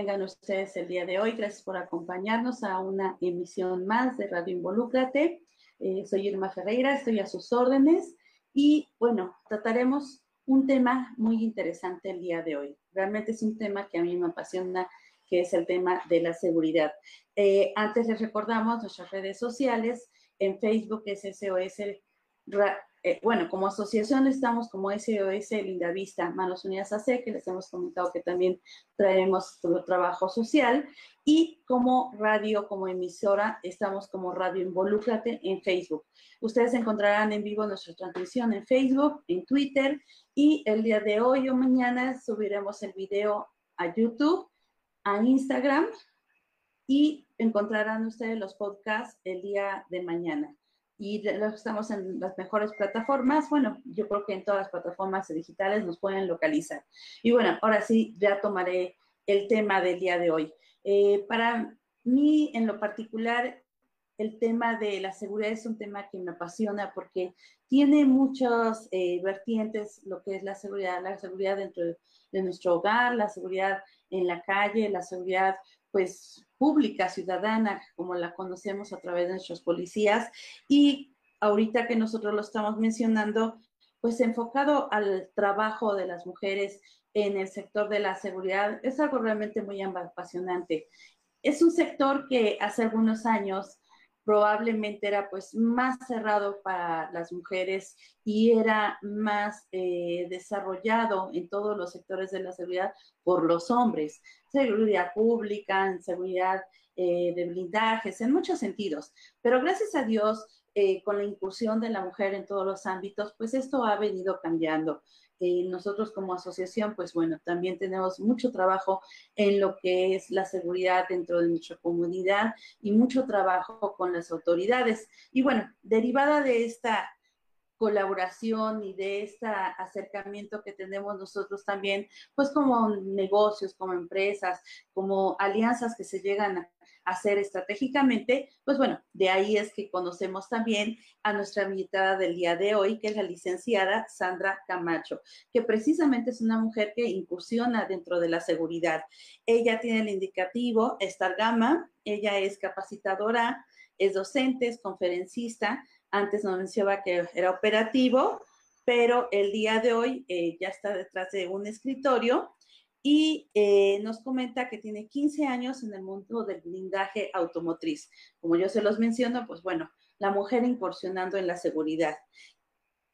Tengan ustedes el día de hoy. Gracias por acompañarnos a una emisión más de Radio Involúcrate. Eh, soy Irma Ferreira, estoy a sus órdenes y bueno, trataremos un tema muy interesante el día de hoy. Realmente es un tema que a mí me apasiona, que es el tema de la seguridad. Eh, antes les recordamos nuestras redes sociales. En Facebook es SOS eh, bueno, como asociación estamos como SOS Linda Vista, Manos Unidas AC, que les hemos comentado que también traemos todo trabajo social, y como radio, como emisora, estamos como Radio Involúcrate en Facebook. Ustedes encontrarán en vivo nuestra transmisión en Facebook, en Twitter, y el día de hoy o mañana subiremos el video a YouTube, a Instagram, y encontrarán ustedes los podcasts el día de mañana y estamos en las mejores plataformas. Bueno, yo creo que en todas las plataformas digitales nos pueden localizar. Y bueno, ahora sí, ya tomaré el tema del día de hoy. Eh, para mí, en lo particular, el tema de la seguridad es un tema que me apasiona porque tiene muchas eh, vertientes, lo que es la seguridad, la seguridad dentro de nuestro hogar, la seguridad en la calle, la seguridad pues pública, ciudadana, como la conocemos a través de nuestros policías. Y ahorita que nosotros lo estamos mencionando, pues enfocado al trabajo de las mujeres en el sector de la seguridad, es algo realmente muy apasionante. Es un sector que hace algunos años probablemente era pues más cerrado para las mujeres y era más eh, desarrollado en todos los sectores de la seguridad por los hombres. Seguridad pública, seguridad eh, de blindajes, en muchos sentidos. Pero gracias a Dios, eh, con la incursión de la mujer en todos los ámbitos, pues esto ha venido cambiando. Eh, nosotros como asociación, pues bueno, también tenemos mucho trabajo en lo que es la seguridad dentro de nuestra comunidad y mucho trabajo con las autoridades. Y bueno, derivada de esta colaboración y de este acercamiento que tenemos nosotros también, pues como negocios, como empresas, como alianzas que se llegan a hacer estratégicamente, pues bueno, de ahí es que conocemos también a nuestra invitada del día de hoy, que es la licenciada Sandra Camacho, que precisamente es una mujer que incursiona dentro de la seguridad. Ella tiene el indicativo Star Gamma, ella es capacitadora, es docente, es conferencista, antes nos mencionaba que era operativo, pero el día de hoy eh, ya está detrás de un escritorio y eh, nos comenta que tiene 15 años en el mundo del blindaje automotriz. Como yo se los menciono, pues bueno, la mujer incursionando en la seguridad.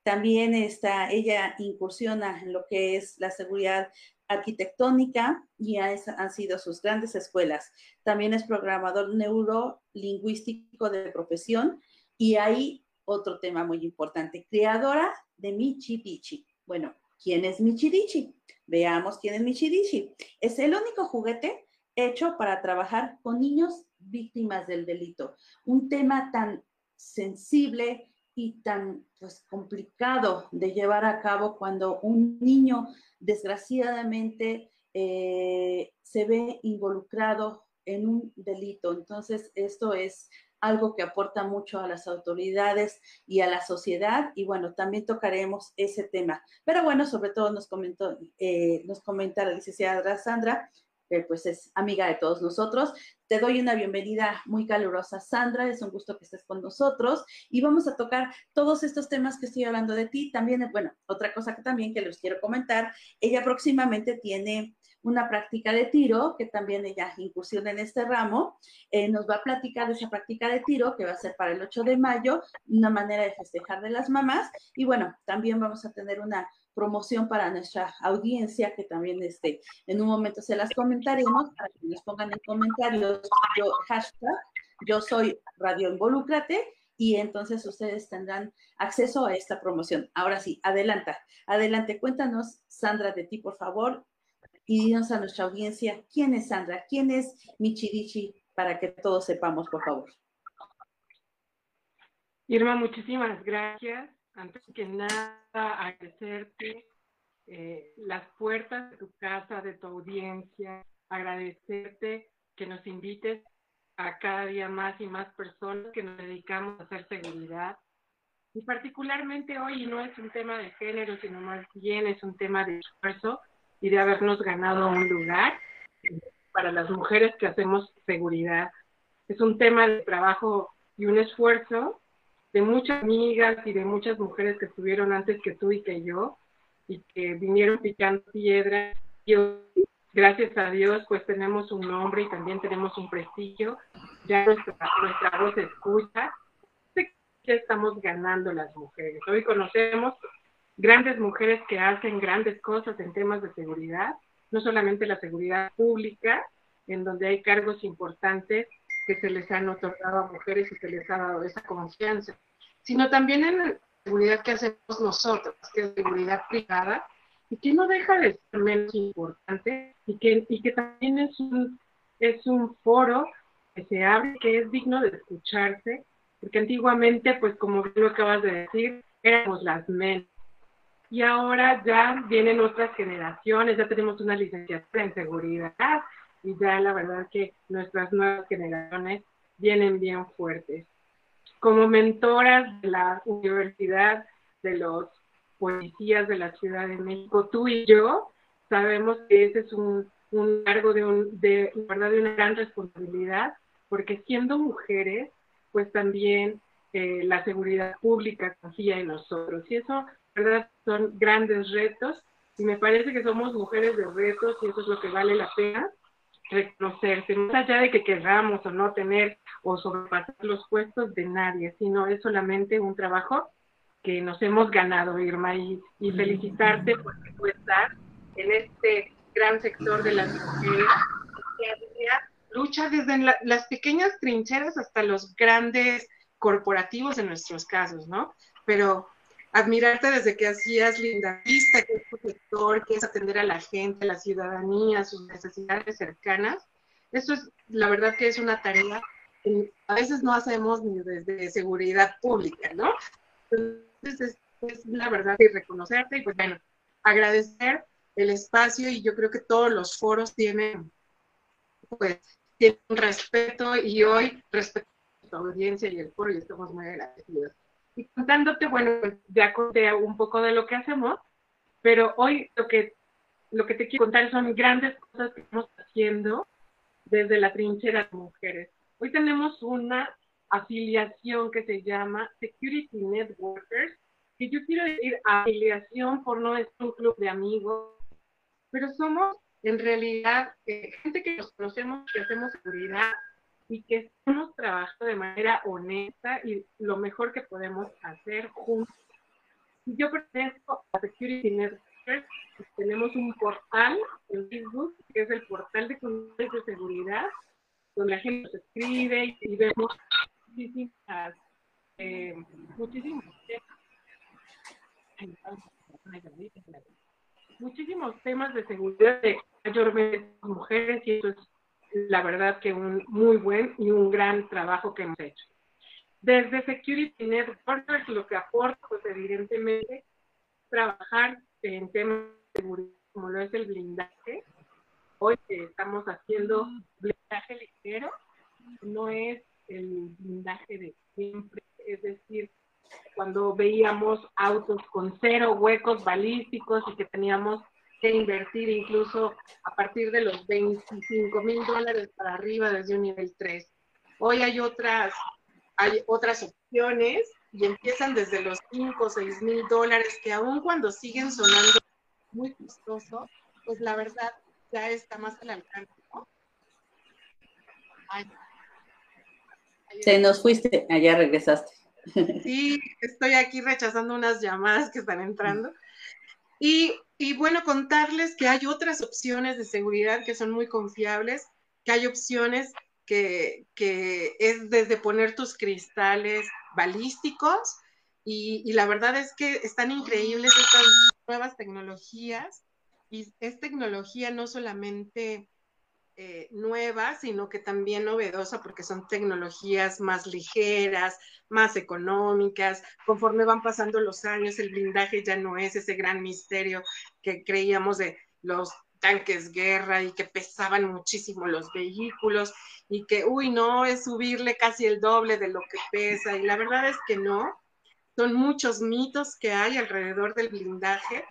También está, ella incursiona en lo que es la seguridad arquitectónica y han sido sus grandes escuelas. También es programador neurolingüístico de profesión y ahí otro tema muy importante, creadora de Michi Bueno, ¿quién es Michirichi? Veamos quién es Michirichi. Es el único juguete hecho para trabajar con niños víctimas del delito. Un tema tan sensible y tan pues, complicado de llevar a cabo cuando un niño desgraciadamente eh, se ve involucrado en un delito. Entonces, esto es algo que aporta mucho a las autoridades y a la sociedad. Y bueno, también tocaremos ese tema. Pero bueno, sobre todo nos comentó, eh, nos comenta la licenciada Sandra, que pues es amiga de todos nosotros. Te doy una bienvenida muy calurosa, Sandra. Es un gusto que estés con nosotros y vamos a tocar todos estos temas que estoy hablando de ti. También, bueno, otra cosa que también que les quiero comentar, ella próximamente tiene una práctica de tiro, que también ella incursiona en este ramo. Eh, nos va a platicar de esa práctica de tiro que va a ser para el 8 de mayo, una manera de festejar de las mamás. Y bueno, también vamos a tener una promoción para nuestra audiencia, que también este, en un momento se las comentaremos, para que nos pongan en comentarios yo, soy Radio Involúcrate, y entonces ustedes tendrán acceso a esta promoción. Ahora sí, adelanta, adelante, cuéntanos, Sandra, de ti, por favor, y dinos a nuestra audiencia quién es Sandra, quién es Michirichi, para que todos sepamos, por favor. Irma, muchísimas gracias. Antes que nada, agradecerte eh, las puertas de tu casa, de tu audiencia, agradecerte que nos invites a cada día más y más personas que nos dedicamos a hacer seguridad. Y particularmente hoy no es un tema de género, sino más bien es un tema de esfuerzo y de habernos ganado un lugar para las mujeres que hacemos seguridad. Es un tema de trabajo y un esfuerzo de muchas amigas y de muchas mujeres que estuvieron antes que tú y que yo y que vinieron picando piedra. Y gracias a Dios, pues tenemos un nombre y también tenemos un prestigio. Ya nuestra, nuestra voz escucha. que estamos ganando las mujeres. Hoy conocemos grandes mujeres que hacen grandes cosas en temas de seguridad, no solamente la seguridad pública, en donde hay cargos importantes que se les han otorgado a mujeres y se les ha dado esa confianza, sino también en la seguridad que hacemos nosotros, que es seguridad privada, y que no deja de ser menos importante y que, y que también es un, es un foro que se abre, que es digno de escucharse, porque antiguamente, pues como lo acabas de decir, éramos las menos y ahora ya vienen otras generaciones, ya tenemos una licenciatura en seguridad y ya la verdad que nuestras nuevas generaciones vienen bien fuertes. Como mentoras de la Universidad de los Policías de la Ciudad de México, tú y yo sabemos que ese es un, un cargo de, un, de, ¿verdad? de una gran responsabilidad, porque siendo mujeres, pues también eh, la seguridad pública confía en nosotros. Y eso verdad son grandes retos y me parece que somos mujeres de retos y eso es lo que vale la pena reconocerse, más allá de que queramos o no tener o sobrepasar los puestos de nadie, sino es solamente un trabajo que nos hemos ganado, Irma, y, y felicitarte por tu estar en este gran sector de las mujeres. Lucha desde las pequeñas trincheras hasta los grandes corporativos en nuestros casos, ¿no? Pero admirarte desde que hacías linda vista, que es protector, que es atender a la gente, a la ciudadanía, a sus necesidades cercanas. Eso es, la verdad que es una tarea que a veces no hacemos ni desde seguridad pública, ¿no? Entonces es es la verdad y reconocerte y pues bueno, agradecer el espacio y yo creo que todos los foros tienen pues tienen respeto y hoy respeto a tu audiencia y el foro y estamos muy agradecidos. Y contándote, bueno, pues ya conté un poco de lo que hacemos, pero hoy lo que, lo que te quiero contar son grandes cosas que estamos haciendo desde la trinchera de mujeres. Hoy tenemos una afiliación que se llama Security Networkers, que yo quiero decir afiliación por no es un club de amigos, pero somos en realidad eh, gente que nos conocemos, que hacemos seguridad y que estamos trabajando de manera honesta y lo mejor que podemos hacer juntos. Yo pertenezco a Security Networkers, tenemos un portal en Facebook, que es el portal de comunidades de seguridad, donde la gente nos escribe y vemos muchísimas, eh, muchísimos muchísimos temas de seguridad de mayormente mujeres y eso es la verdad que un muy buen y un gran trabajo que hemos hecho. Desde Security Network lo que aporta, pues evidentemente, trabajar en temas de seguridad como lo es el blindaje. Hoy estamos haciendo blindaje ligero, no es el blindaje de siempre, es decir, cuando veíamos autos con cero huecos balísticos y que teníamos que invertir incluso a partir de los 25 mil dólares para arriba desde un nivel 3. Hoy hay otras, hay otras opciones y empiezan desde los 5 o 6 mil dólares que aun cuando siguen sonando muy costoso, pues la verdad ya está más al alcance. Se nos fuiste, allá regresaste. Sí, estoy aquí rechazando unas llamadas que están entrando. Y, y, bueno, contarles que hay otras opciones de seguridad que son muy confiables, que hay opciones que, que es desde poner tus cristales balísticos y, y, la verdad es que están increíbles estas nuevas tecnologías y es tecnología no solamente eh, nueva, sino que también novedosa porque son tecnologías más ligeras, más económicas. Conforme van pasando los años, el blindaje ya no es ese gran misterio que creíamos de los tanques guerra y que pesaban muchísimo los vehículos y que, uy, no, es subirle casi el doble de lo que pesa. Y la verdad es que no. Son muchos mitos que hay alrededor del blindaje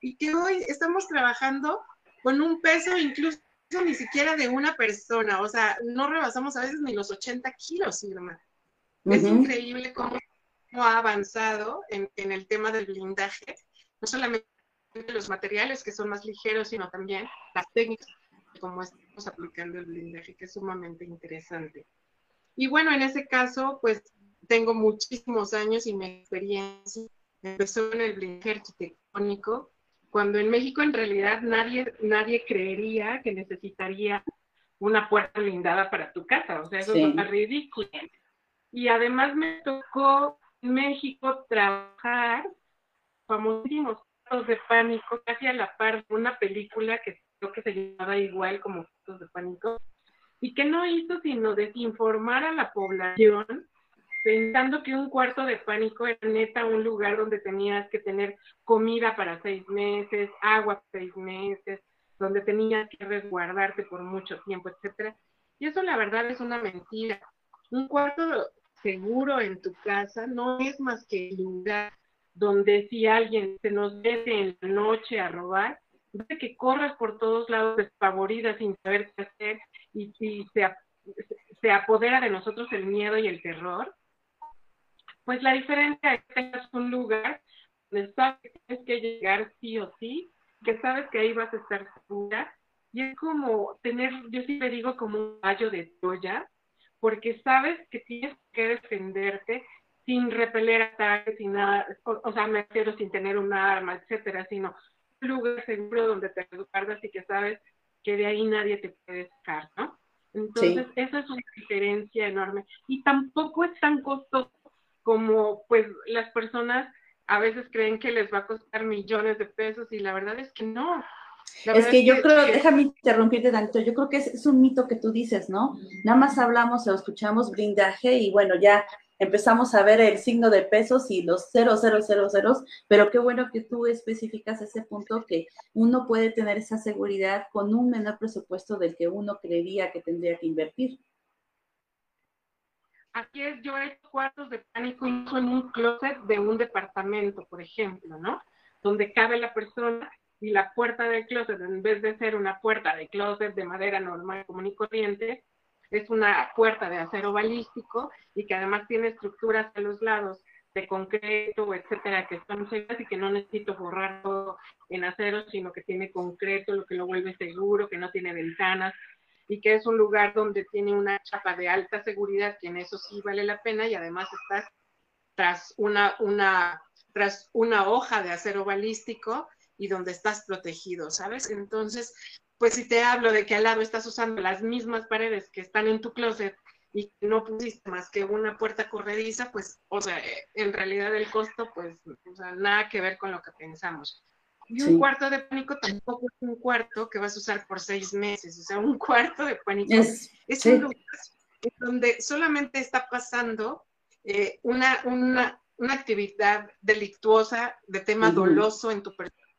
y que hoy estamos trabajando con un peso incluso ni siquiera de una persona, o sea, no rebasamos a veces ni los 80 kilos, Irma. Es increíble cómo, ha avanzado en, el tema del blindaje, no solamente los materiales que son más ligeros, sino también las técnicas, como estamos aplicando el blindaje, que es sumamente interesante. Y bueno, en ese caso, pues tengo muchísimos años y mi experiencia empezó en el blindaje arquitectónico, cuando en México en realidad nadie, nadie creería que necesitaría una puerta blindada para tu casa, o sea, eso es ridículo. Y además me tocó en México trabajar famosísimos de pánico, casi a la par de una película que creo que se llamaba igual como fotos de pánico, y que no hizo sino desinformar a la población pensando que un cuarto de pánico era neta un lugar donde tenías que tener comida para seis meses, agua para seis meses, donde tenías que resguardarte por mucho tiempo, etcétera. Y eso la verdad es una mentira. Un cuarto seguro en tu casa no es más que el lugar donde si alguien se nos mete en la noche a robar, de que corras por todos lados despavorida sin saber qué hacer y, y se, se apodera de nosotros el miedo y el terror, pues la diferencia es que tengas un lugar donde sabes que tienes que llegar sí o sí, que sabes que ahí vas a estar segura. Y es como tener, yo siempre digo como un gallo de Troya, porque sabes que tienes que defenderte sin repeler ataques, sin nada, o, sea, me refiero sin tener un arma, etcétera, sino un lugar seguro donde te guardas y que sabes que de ahí nadie te puede sacar, ¿no? Entonces, esa es una diferencia enorme. Y tampoco es tan costoso como pues las personas a veces creen que les va a costar millones de pesos y la verdad es que no. es que yo creo, déjame interrumpirte tanto, yo creo que es, un mito que tú dices, ¿no? Nada más hablamos o escuchamos blindaje y bueno, ya empezamos a ver el signo de pesos y los ceros, ceros, ceros, ceros, pero qué bueno que tú especificas ese punto que uno puede tener esa seguridad con un menor presupuesto del que uno creería que tendría que invertir. Aquí es, yo he hecho cuartos de pánico incluso en un closet de un departamento, por ejemplo, ¿no? Donde cabe la persona y la puerta del closet, en vez de ser una puerta de closet de madera normal, común y corriente, es una puerta de acero balístico y que además tiene estructuras a los lados de concreto, etcétera, que son seguras y que no necesito borrar todo en acero, sino que tiene concreto, lo que lo vuelve seguro, que no tiene ventanas y que es un lugar donde tiene una chapa de alta seguridad, que en eso sí vale la pena y además estás tras una, una, tras una hoja de acero balístico y donde estás protegido, ¿sabes? Entonces, pues si te hablo de que al lado estás usando las mismas paredes que están en tu closet y no pusiste más que una puerta corrediza, pues, o sea, en realidad el costo, pues, nada que ver con lo que pensamos. Y un cuarto de pánico tampoco es un cuarto que vas a usar por seis meses, o sea, un cuarto de pánico es, un lugar donde solamente está pasando eh, una, una, una, actividad delictuosa de tema doloso en tu,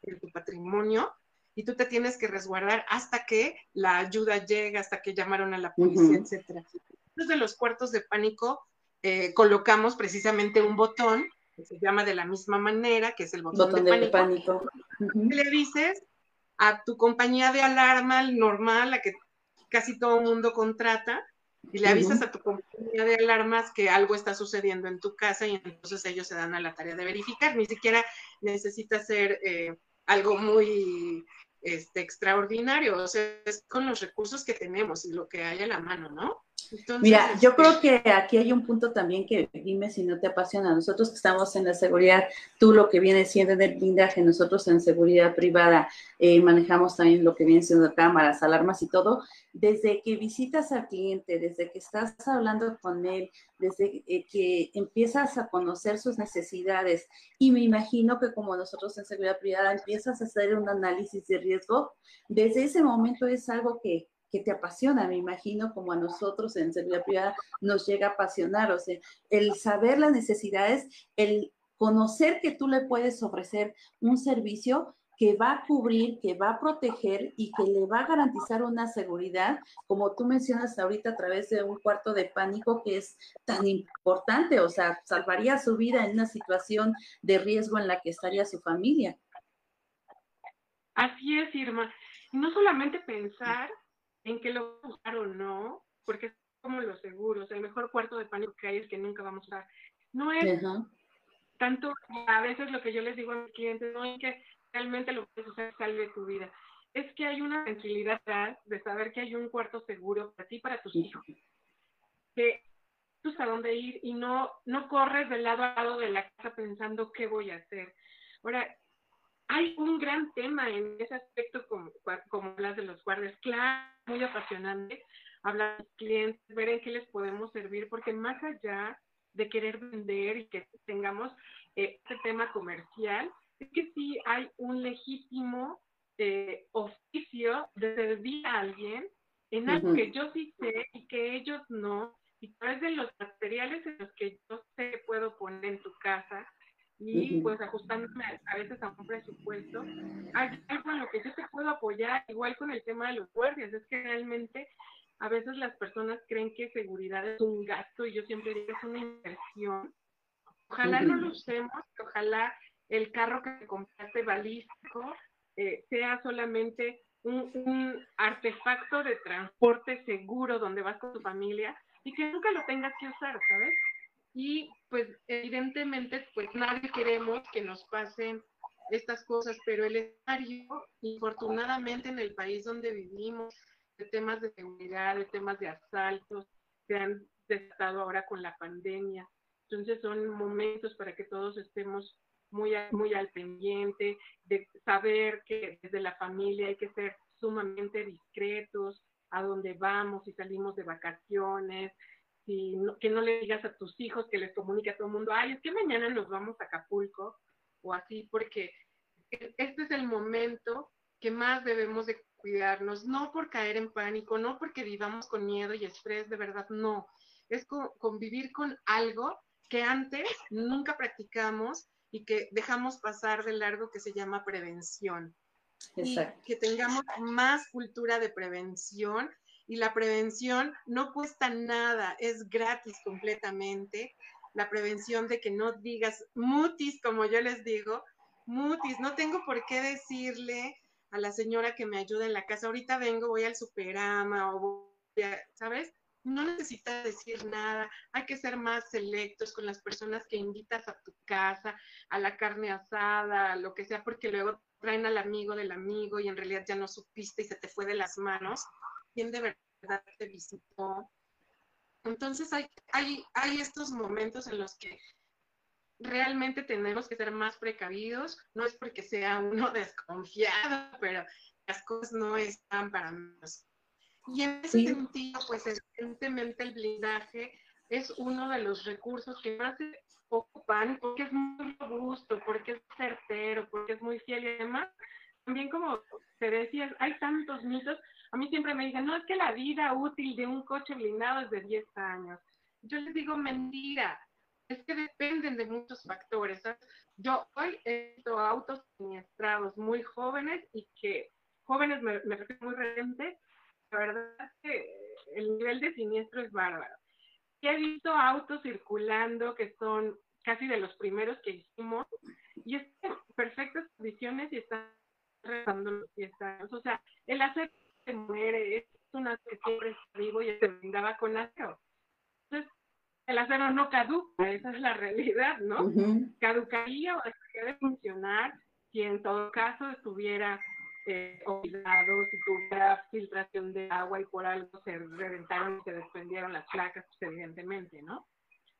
en tu patrimonio y tú te tienes que resguardar hasta que la ayuda llegue, hasta que llamaron a la policía, etcétera. Entonces, de los cuartos de pánico eh, colocamos precisamente un botón que se llama de la misma manera, que es el botón, de, pánico. Le dices a tu compañía de alarma normal, la que casi todo el mundo contrata, y le avisas a tu compañía de alarmas que algo está sucediendo en tu casa y entonces ellos se dan a la tarea de verificar. Ni siquiera necesita ser eh, algo muy este, extraordinario, o sea, es con los recursos que tenemos y lo que hay a la mano, ¿no? Mira, yo este, creo que aquí hay un punto también que dime si no te apasiona. Nosotros que estamos en la seguridad, tú lo que viene siendo en el blindaje, nosotros en seguridad privada eh, manejamos también lo que viene siendo cámaras, alarmas y todo. Desde que visitas al cliente, desde que estás hablando con él, desde eh, que empiezas a conocer sus necesidades y me imagino que como nosotros en seguridad privada empiezas a hacer un análisis de riesgo, desde ese momento es algo que que te apasiona, me imagino, como a nosotros en seguridad privada nos llega a apasionar, o sea, el saber las necesidades, el conocer que tú le puedes ofrecer un servicio que va a cubrir, que va a proteger y que le va a garantizar una seguridad, como tú mencionas ahorita a través de un cuarto de pánico que es tan importante, o sea, salvaría su vida en una situación de riesgo en la que estaría su familia. Así es, Irma. No solamente pensar en que lo vamos a usar o no, porque es como los seguros, el mejor cuarto de pánico que hay es que nunca vamos a usar. No es tanto, a veces lo que yo les digo a mis clientes, no es que realmente lo puedes usar salve tu vida, es que hay una tranquilidad de saber que hay un cuarto seguro para ti y para tus hijos. Que tú sabes a dónde ir y no, no corres del lado a lado de la casa pensando qué voy a hacer. Ahora, hay un gran tema en ese aspecto como, como las de los guardias. Claro, muy apasionante hablar con clientes, ver en qué les podemos servir, porque más allá de querer vender y que tengamos eh, este tema comercial, es que sí hay un legítimo eh, oficio de servir a alguien en algo que yo sí sé y que ellos no, y a través de los materiales en los que yo sé que puedo poner en tu casa, y pues ajustándome a, veces a un presupuesto, hay algo en lo que yo te puedo apoyar, igual con el tema de los guardias, es que realmente a veces las personas creen que seguridad es un gasto y yo siempre digo que es una inversión. Ojalá no lo usemos, ojalá el carro que compraste balístico eh, sea solamente un, un, artefacto de transporte seguro donde vas con tu familia y que nunca lo tengas que usar, ¿sabes? Y pues evidentemente pues nadie queremos que nos pasen estas cosas, pero el escenario, infortunadamente en el país donde vivimos, de temas de seguridad, de temas de asaltos, se han desatado ahora con la pandemia. Entonces son momentos para que todos estemos muy, muy al pendiente, de saber que desde la familia hay que ser sumamente discretos, a dónde vamos, si salimos de vacaciones, que no le digas a tus hijos, que les comunique a todo el mundo, ay, es que mañana nos vamos a Acapulco o así, porque este es el momento que más debemos de cuidarnos, no por caer en pánico, no porque vivamos con miedo y estrés, de verdad, no, es convivir con algo que antes nunca practicamos y que dejamos pasar de largo que se llama prevención. Exacto. Y que tengamos más cultura de prevención y la prevención no cuesta nada, es gratis completamente. La prevención de que no digas mutis, como yo les digo, mutis, no tengo por qué decirle a la señora que me ayuda en la casa, ahorita vengo, voy al superama o voy a, ¿sabes? No necesitas decir nada, hay que ser más selectos con las personas que invitas a tu casa, a la carne asada, lo que sea, porque luego traen al amigo del amigo y en realidad ya no supiste y se te fue de las manos. ¿Quién de verdad te visitó? Entonces hay, hay, hay estos momentos en los que realmente tenemos que ser más precavidos, no es porque sea uno desconfiado, pero las cosas no están para menos. Y en ese sentido, pues evidentemente el blindaje es uno de los recursos que más se ocupan porque es muy robusto, porque es certero, porque es muy fiel y además, también como te decías, hay tantos mitos. A mí siempre me dicen, no, es que la vida útil de un coche blindado es de 10 años. Yo les digo, mentira, es que dependen de muchos factores. Yo hoy he visto autos siniestrados muy jóvenes y que jóvenes me, me refiero muy recientes, la verdad es que el nivel de siniestro es bárbaro. Y he visto autos circulando que son casi de los primeros que hicimos y están en perfectas condiciones y están rezando los 10 años. O sea, el acero se muere, es una que siempre está vivo y se brindaba con acero. Entonces, el acero no caduca, esa es la realidad, ¿no? Caducaría o dejaría de funcionar si en todo caso estuviera eh, olvidado, si tuviera filtración de agua y por algo se reventaron y se desprendieron las placas, pues evidentemente, ¿no?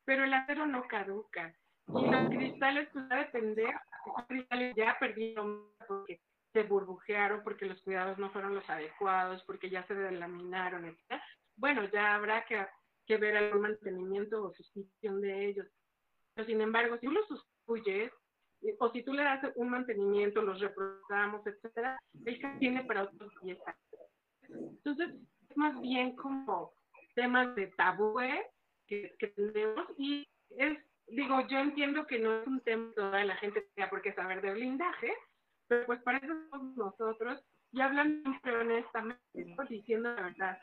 Pero el acero no caduca. Y los cristales, pues va a depender, los cristales ya perdieron porque se burbujearon, porque los cuidados no fueron los adecuados, porque ya se delaminaron, etc. Bueno, ya habrá que que ver algún mantenimiento o sustitución de ellos. Pero sin embargo, si tú los sustituyes, eh, o si tú le das un mantenimiento, los reprogramamos, etcétera, él tiene para otros 10 Entonces, es más bien como temas de tabúes que, que, tenemos y es, digo, yo entiendo que no es un tema que toda la gente tenga por qué saber de blindaje, pero pues para eso somos nosotros y hablando honestamente, diciendo la verdad.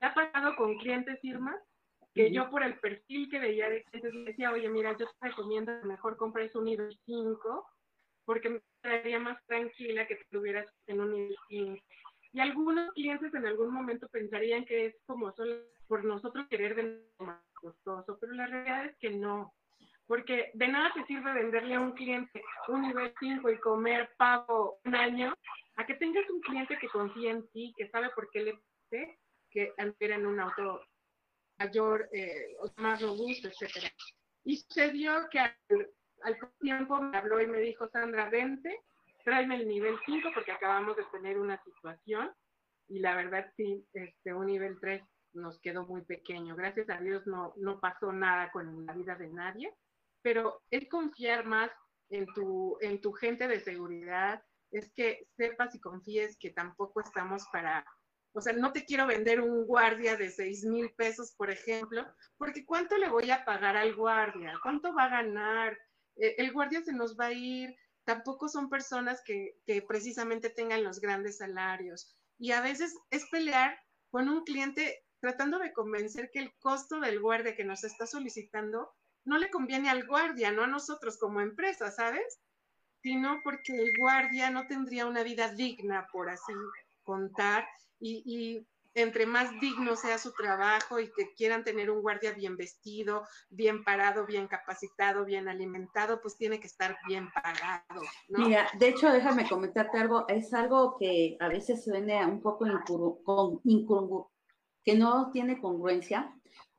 ¿Qué ha pasado con clientes, firmas que yo por el perfil que veía de clientes me decía, oye, mira, yo te recomiendo que mejor compres un nivel 5 porque me estaría más tranquila que tuvieras en un nivel 5. Y algunos clientes en algún momento pensarían que es como solo por nosotros querer vender más costoso, pero la realidad es que no. Porque de nada te sirve venderle a un cliente un nivel 5 y comer pago un año, a que tengas un cliente que confía en ti, que sabe por qué le pide que anduviera en un auto mayor, eh, más robusto, etcétera. Y sucedió que al, al, tiempo me habló y me dijo, Sandra, vente, tráeme el nivel 5 porque acabamos de tener una situación y la verdad sí, este, un nivel 3 nos quedó muy pequeño. Gracias a Dios no, no pasó nada con la vida de nadie, pero es confiar más en tu, en tu gente de seguridad, es que sepas y confíes que tampoco estamos para o sea, no te quiero vender un guardia de seis mil pesos, por ejemplo, porque ¿cuánto le voy a pagar al guardia? ¿Cuánto va a ganar? Eh, el guardia se nos va a ir. Tampoco son personas que, que precisamente tengan los grandes salarios. Y a veces es pelear con un cliente tratando de convencer que el costo del guardia que nos está solicitando no le conviene al guardia, no a nosotros como empresa, ¿sabes? Sino porque el guardia no tendría una vida digna, por así contar, y, entre más digno sea su trabajo y que quieran tener un guardia bien vestido, bien parado, bien capacitado, bien alimentado, pues tiene que estar bien pagado. Mira, de hecho, déjame comentarte algo, es algo que a veces suena un poco incongruente, que no tiene congruencia,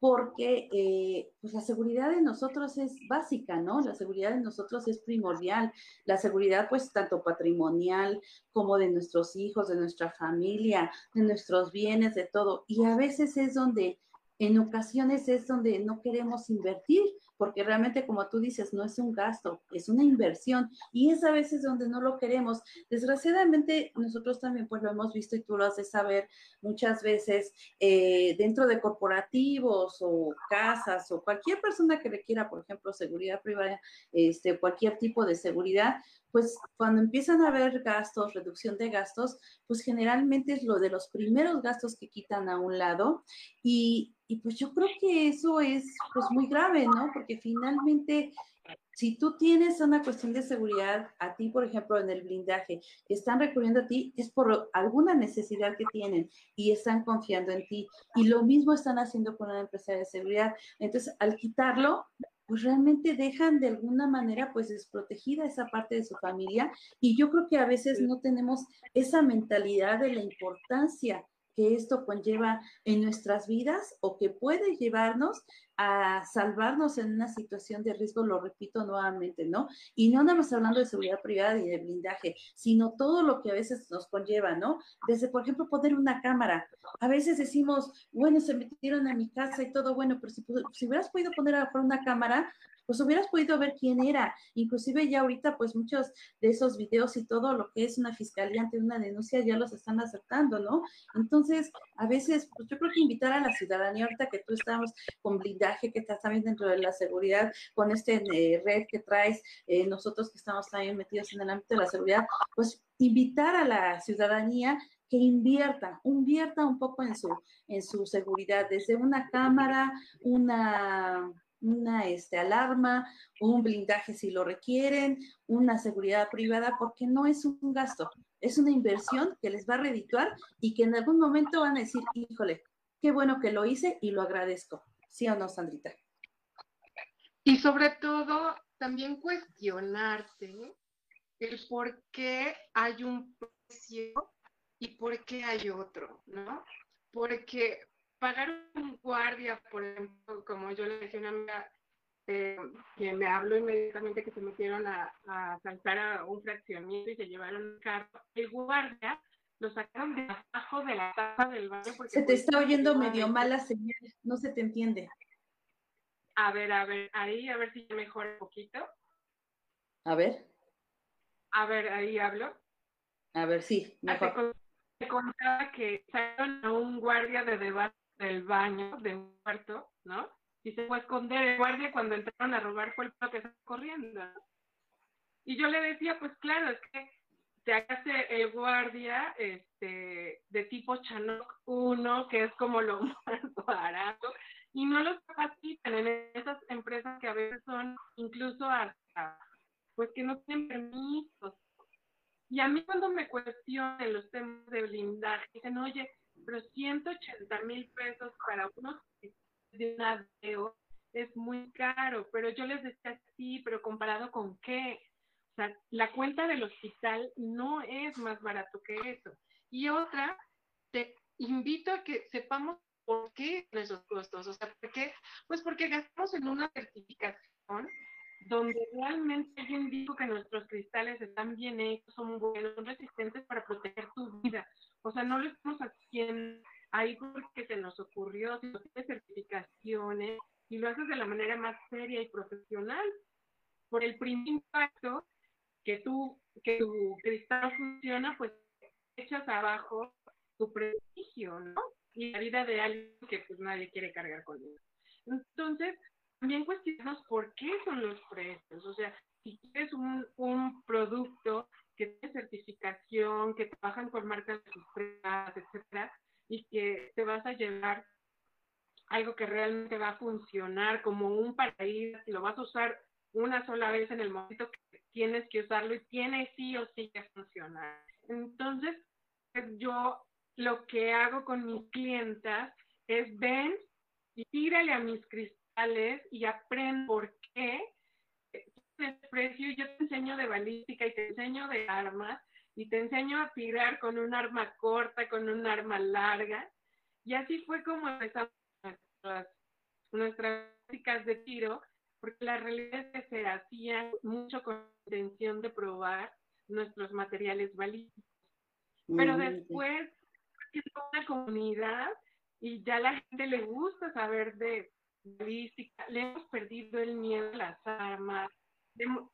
porque eh, pues la seguridad de nosotros es básica, ¿no? La seguridad de nosotros es primordial. La seguridad, pues, tanto patrimonial como de nuestros hijos, de nuestra familia, de nuestros bienes, de todo. Y a veces es donde en ocasiones es donde no queremos invertir, porque realmente, como tú dices, no es un gasto, es una inversión y es a veces donde no lo queremos. Desgraciadamente, nosotros también pues lo hemos visto y tú lo has de saber muchas veces eh, dentro de corporativos o casas o cualquier persona que requiera, por ejemplo, seguridad privada, este, cualquier tipo de seguridad, pues cuando empiezan a haber gastos, reducción de gastos, pues generalmente es lo de los primeros gastos que quitan a un lado y, y pues yo creo que eso es pues muy grave, ¿no? Porque finalmente si tú tienes una cuestión de seguridad a ti, por ejemplo, en el blindaje, están recurriendo a ti, es por alguna necesidad que tienen y están confiando en ti. Y lo mismo están haciendo con la empresa de seguridad. Entonces, al quitarlo, pues realmente dejan de alguna manera pues desprotegida esa parte de su familia y yo creo que a veces no tenemos esa mentalidad de la importancia que esto conlleva en nuestras vidas o que puede llevarnos a salvarnos en una situación de riesgo, lo repito nuevamente, ¿no? Y no nada más hablando de seguridad privada y de blindaje, sino todo lo que a veces nos conlleva, ¿no? Desde, por ejemplo, poner una cámara. A veces decimos, bueno, se metieron a mi casa y todo, bueno, pero si, hubieras podido poner a una cámara, pues hubieras podido ver quién era. Inclusive ya ahorita, pues muchos de esos videos y todo lo que es una fiscalía ante una denuncia ya los están aceptando, ¿no? Entonces, a veces, pues yo creo que invitar a la ciudadanía, ahorita que tú estamos con blindaje, que estás también dentro de la seguridad, con este eh, red que traes, eh, nosotros que estamos también metidos en el ámbito de la seguridad, pues invitar a la ciudadanía que invierta, invierta un poco en su, en su seguridad, desde una cámara, una una este, alarma, un blindaje si lo requieren, una seguridad privada, porque no es un gasto, es una inversión que les va a redituar y que en algún momento van a decir, híjole, qué bueno que lo hice y lo agradezco. ¿Sí o no, Sandrita? Y sobre todo, también cuestionarte el por qué hay un precio y por qué hay otro, ¿no? Porque pagar un guardia, por ejemplo, como yo le decía a una amiga eh, que me habló inmediatamente que se metieron a, a saltar a un fraccionamiento y se llevaron un carro, el guardia lo sacaron de abajo de la taza del baño. Porque se te pues, está oyendo medio mala señal, no se te entiende. A ver, a ver, ahí, a ver si mejora un poquito. A ver. A ver, ahí hablo. A ver, sí, mejor. Me contaba que sacaron a un guardia de debajo del baño de un cuarto, ¿no? Y se fue a esconder el guardia cuando entraron a robar fue el que estaba corriendo. Y yo le decía, pues claro, es que se hace el guardia este, de tipo Chanoc 1, que es como lo más barato, y no los capacitan en esas empresas que a veces son incluso hasta, pues que no tienen permisos. Y a mí cuando me cuestionan los temas de blindaje, dicen, oye, pero 180 mil pesos para unos de un ADO es muy caro, pero yo les decía sí, pero comparado con qué, o sea, la cuenta del hospital no es más barato que eso. Y otra, te invito a que sepamos por qué esos costos, o sea, ¿por qué? Pues porque gastamos en una certificación donde realmente yo indico que nuestros cristales están bien hechos, son buenos, son resistentes para proteger tu vida. O sea, no lo estamos haciendo ahí porque se nos ocurrió, si no tienes certificaciones y lo haces de la manera más seria y profesional. Por el primer impacto que tú, que tu cristal funciona, pues echas abajo tu prestigio, ¿no? Y la vida de alguien que pues nadie quiere cargar con él. Entonces, también cuestionamos por qué son los precios. O sea, si quieres un, un producto que tiene certificación, que trabajan con marcas supremas, etcétera, y que te vas a llevar algo que realmente va a funcionar como un paraíso, y lo vas a usar una sola vez en el momento que tienes que usarlo y tiene sí o sí que funcionar. Entonces, pues, yo lo que hago con mis clientas es ven y tírale a mis cristales y aprende por qué el precio, yo te enseño de balística y te enseño de armas y te enseño a tirar con un arma corta, con un arma larga. Y así fue como empezamos nuestras, nuestras prácticas de tiro, porque la realidad es que se hacían mucho con intención de probar nuestros materiales balísticos. Pero después, una comunidad y ya la gente le gusta saber de balística, le hemos perdido el miedo a las armas, hemos,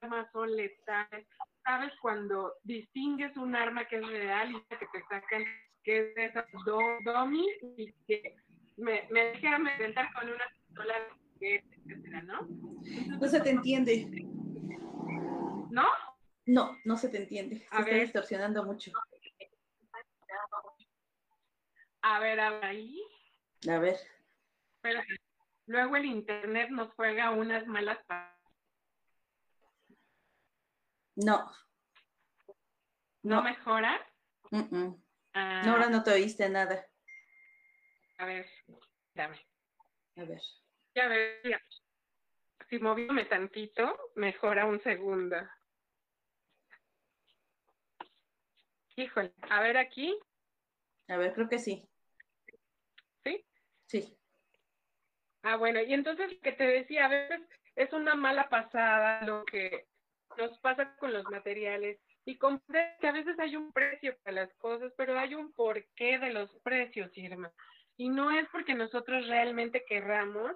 armas son letales, sabes cuando distingues un arma que es real y que te sacan que es de esas do, domi y que me, me deja sentar con una pistola, etcétera, ¿no? no se te entiende. ¿No? No, no se te entiende. Se está distorsionando mucho. A ver, a ver ahí. A ver. Luego el internet nos juega unas malas No. ¿No, mejora? Ah. no, ahora no te oíste nada. A ver, dame. A ver. Ya ver, si moviéndome tantito, mejora un segundo. Híjole, a ver aquí. A ver, creo que sí. ¿Sí? Sí. Ah, bueno, y entonces que te decía, a veces es una mala pasada lo que nos pasa con los materiales y comprender que a veces hay un precio para las cosas, pero hay un porqué de los precios, Irma. Y no es porque nosotros realmente querramos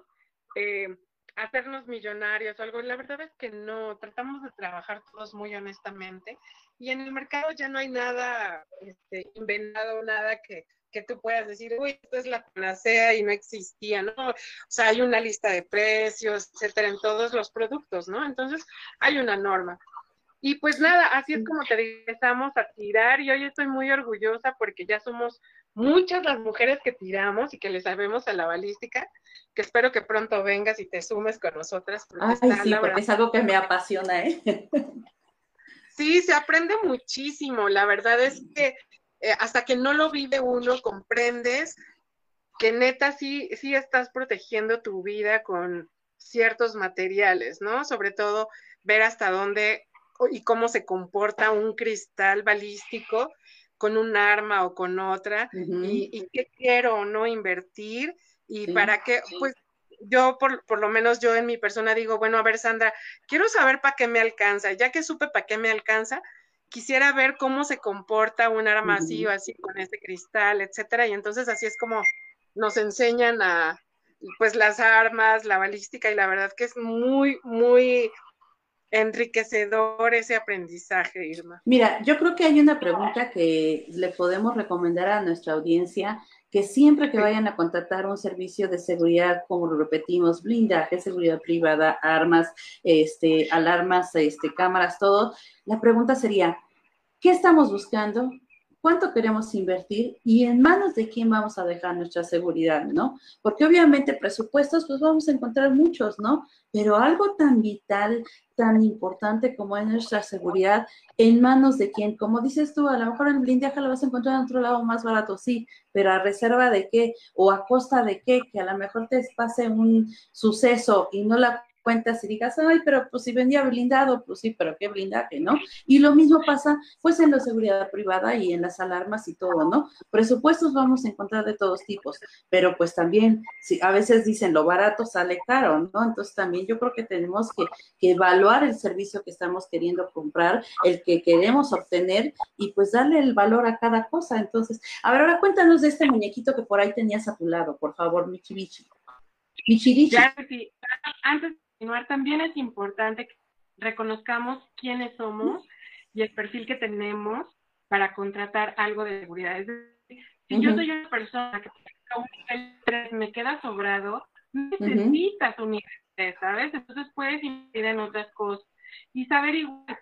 eh, hacernos millonarios o algo. La verdad es que no, tratamos de trabajar todos muy honestamente y en el mercado ya no hay nada este, inventado, nada que, que tú puedas decir, uy, esto es la panacea y no existía, ¿no? O sea, hay una lista de precios, etcétera, en todos los productos, ¿no? Entonces, hay una norma. Y pues nada, así es como te empezamos a tirar y hoy estoy muy orgullosa porque ya somos muchas las mujeres que tiramos y que le sabemos a la balística, que espero que pronto vengas y te sumes con nosotras. Ay, sí, porque es algo que me apasiona, ¿eh? Sí, se aprende muchísimo. La verdad es que eh, hasta que no lo vive uno, comprendes que neta sí, sí estás protegiendo tu vida con ciertos materiales, ¿no? Sobre todo ver hasta dónde y cómo se comporta un cristal balístico con un arma o con otra y, qué quiero o no invertir y para qué, pues yo por, por, lo menos yo en mi persona digo, bueno, a ver Sandra, quiero saber para qué me alcanza, ya que supe para qué me alcanza, quisiera ver cómo se comporta un arma así o así con este cristal, etcétera, y entonces así es como nos enseñan a pues las armas, la balística y la verdad que es muy, muy enriquecedor ese aprendizaje, Irma. Mira, yo creo que hay una pregunta que le podemos recomendar a nuestra audiencia, que siempre que vayan a contratar un servicio de seguridad, como lo repetimos, blindaje, seguridad privada, armas, este, alarmas, este, cámaras, todo, la pregunta sería, ¿qué estamos buscando? Cuánto queremos invertir y en manos de quién vamos a dejar nuestra seguridad, ¿no? Porque obviamente presupuestos, pues vamos a encontrar muchos, ¿no? Pero algo tan vital, tan importante como es nuestra seguridad, en manos de quién, como dices tú, a lo mejor el blindaje lo vas a encontrar en otro lado más barato, sí, pero a reserva de qué o a costa de qué, que a lo mejor te pase un suceso y no la cuentas y digas, ay, pero pues si vendía blindado, pues sí, pero qué blindaje, ¿no? Y lo mismo pasa pues en la seguridad privada y en las alarmas y todo, ¿no? Presupuestos vamos a encontrar de todos tipos, pero pues también, si a veces dicen lo barato sale caro, ¿no? Entonces también yo creo que tenemos que, evaluar el servicio que estamos queriendo comprar, el que queremos obtener y pues darle el valor a cada cosa. Entonces, a ver, ahora cuéntanos de este muñequito que por ahí tenías a tu lado, por favor, Michi Michi. Michi sí. Antes también es importante que reconozcamos quiénes somos y el perfil que tenemos para contratar algo de seguridad. Es decir, si yo soy una persona que un nivel 3 me queda sobrado, necesitas un nivel 3, ¿sabes? Entonces puedes invertir en otras cosas y saber igual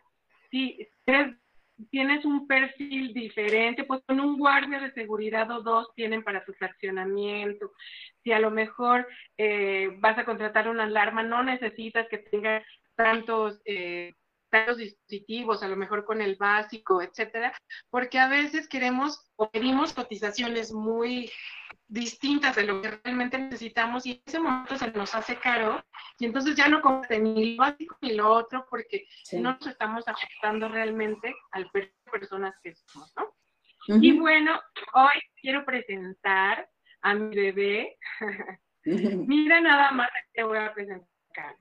si eres tienes un perfil diferente, pues con un guardia de seguridad o dos tienen para tu fraccionamiento. Si a lo mejor eh, vas a contratar una alarma, no necesitas que tenga tantos, eh, tantos dispositivos, a lo mejor con el básico, etcétera, porque a veces queremos o pedimos cotizaciones muy distintas de lo que realmente necesitamos y en ese momento se nos hace caro y entonces ya no compre ni lo básico ni lo otro porque no nos estamos ajustando realmente al perfil de personas que somos, ¿no? Y bueno, hoy quiero presentar a mi bebé. Mira nada más te voy a presentar.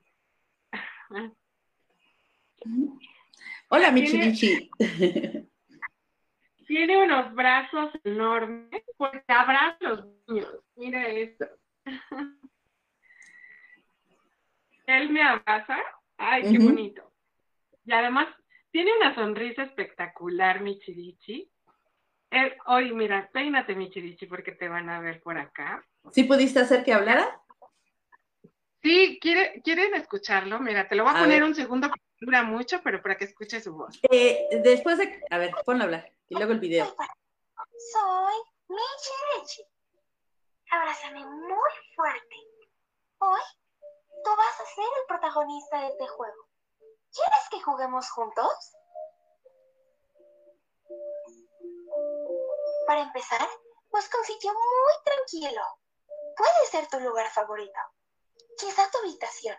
Hola, Michi tiene unos brazos enormes porque abraza los niños. Mira esto. Él me abraza. Ay, qué bonito. Y además tiene una sonrisa espectacular, mi chirichi. hoy, mira, peínate, mi chirichi, porque te van a ver por acá. ¿Sí pudiste hacer que hablara? Sí, ¿quiere, ¿quieren escucharlo? Mira, te lo voy a, poner un segundo, dura mucho, pero para que escuche su voz. Eh, después de, a ver, ponlo a hablar, y luego el video. Soy Michi Abrázame muy fuerte. Hoy tú vas a ser el protagonista de este juego. ¿Quieres que juguemos juntos? Para empezar, busca un sitio muy tranquilo. Puede ser tu lugar favorito. Quizá tu habitación.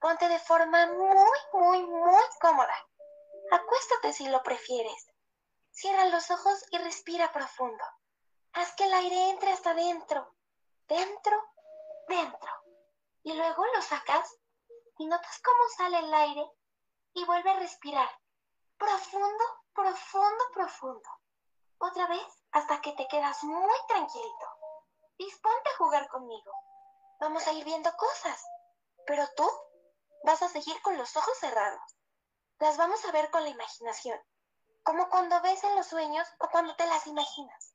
Ponte de forma muy, muy, muy cómoda. Acuéstate si lo prefieres. Cierra los ojos y respira profundo. Haz que el aire entre hasta dentro. Dentro, dentro. Y luego lo sacas y notas cómo sale el aire y vuelve a respirar. Profundo, profundo, profundo. Otra vez hasta que te quedas muy tranquilito. Disponte a jugar conmigo. Vamos a ir viendo cosas. Pero tú vas a seguir con los ojos cerrados. Las vamos a ver con la imaginación, como cuando ves en los sueños o cuando te las imaginas.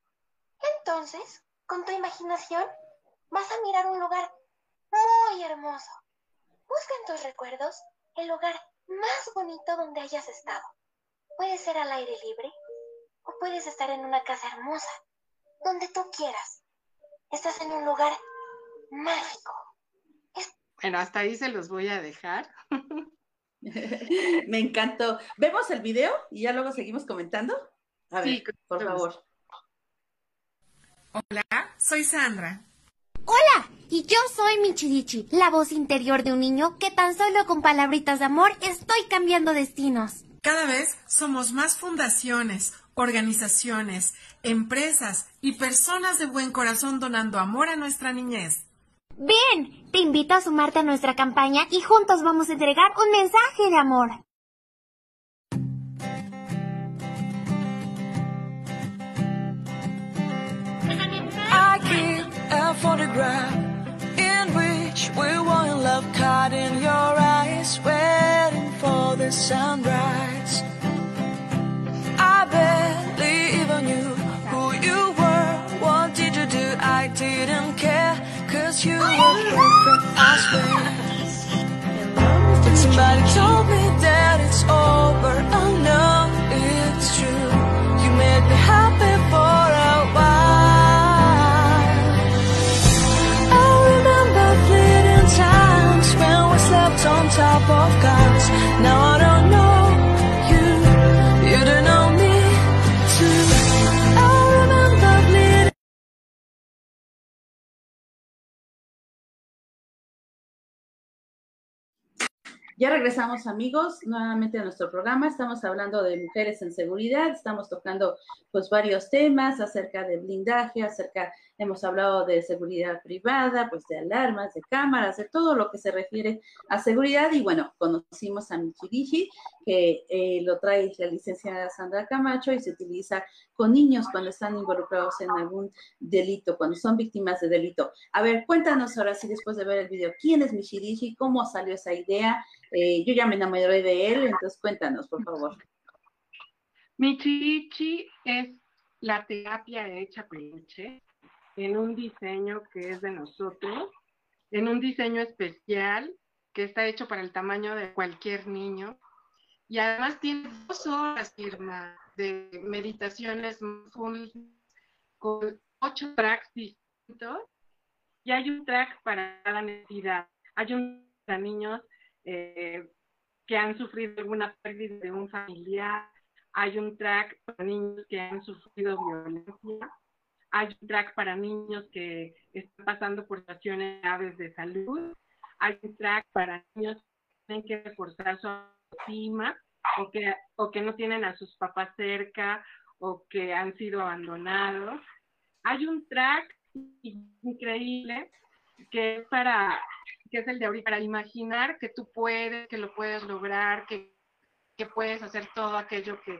Entonces, con tu imaginación, vas a mirar un lugar muy hermoso. Busca en tus recuerdos el lugar más bonito donde hayas estado. Puede ser al aire libre o puedes estar en una casa hermosa, donde tú quieras. Estás en un lugar mágico. Bueno, hasta ahí se los voy a dejar. Me encantó. ¿Vemos el video y ya luego seguimos comentando? A ver, por favor. Hola, soy Sandra. Hola, y yo soy Michirichi, la voz interior de un niño que tan solo con palabritas de amor estoy cambiando destinos. Cada vez somos más fundaciones, organizaciones, empresas y personas de buen corazón donando amor a nuestra niñez. Ven, te invito a sumarte a nuestra campaña y juntos vamos a entregar un mensaje de amor. You were perfect, swear But somebody told me that it's over. Oh, I know Ya regresamos amigos nuevamente a nuestro programa. Estamos hablando de mujeres en seguridad. Estamos tocando pues varios temas acerca de blindaje, acerca, hemos hablado de seguridad privada, pues de alarmas, de cámaras, de todo lo que se refiere a seguridad. Y bueno, conocimos a Michirishi, que eh, lo trae la licenciada Sandra Camacho y se utiliza con niños cuando están involucrados en algún delito, cuando son víctimas de delito. A ver, cuéntanos ahora sí, después de ver el video, ¿quién es Michirishi? ¿Cómo salió esa idea? Eh, yo ya me enamoré de él, entonces cuéntanos, por favor. Michirichi es la terapia hecha peluche en un diseño que es de nosotros, en un diseño especial que está hecho para el tamaño de cualquier niño. Y además tiene dos horas, firma, de meditaciones con ocho tracks distintos y hay un track para cada necesidad. Hay un para niños eh, que han sufrido alguna pérdida de un familiar, hay un track para niños que han sufrido violencia, hay un track para niños que están pasando por situaciones graves de salud, hay un track para niños que tienen que reforzar su autoestima o que, o que no tienen a sus papás cerca o que han sido abandonados. Hay un track increíble que es para que es el de ahorita, para imaginar que tú puedes, que lo puedes lograr, que, que puedes hacer todo aquello que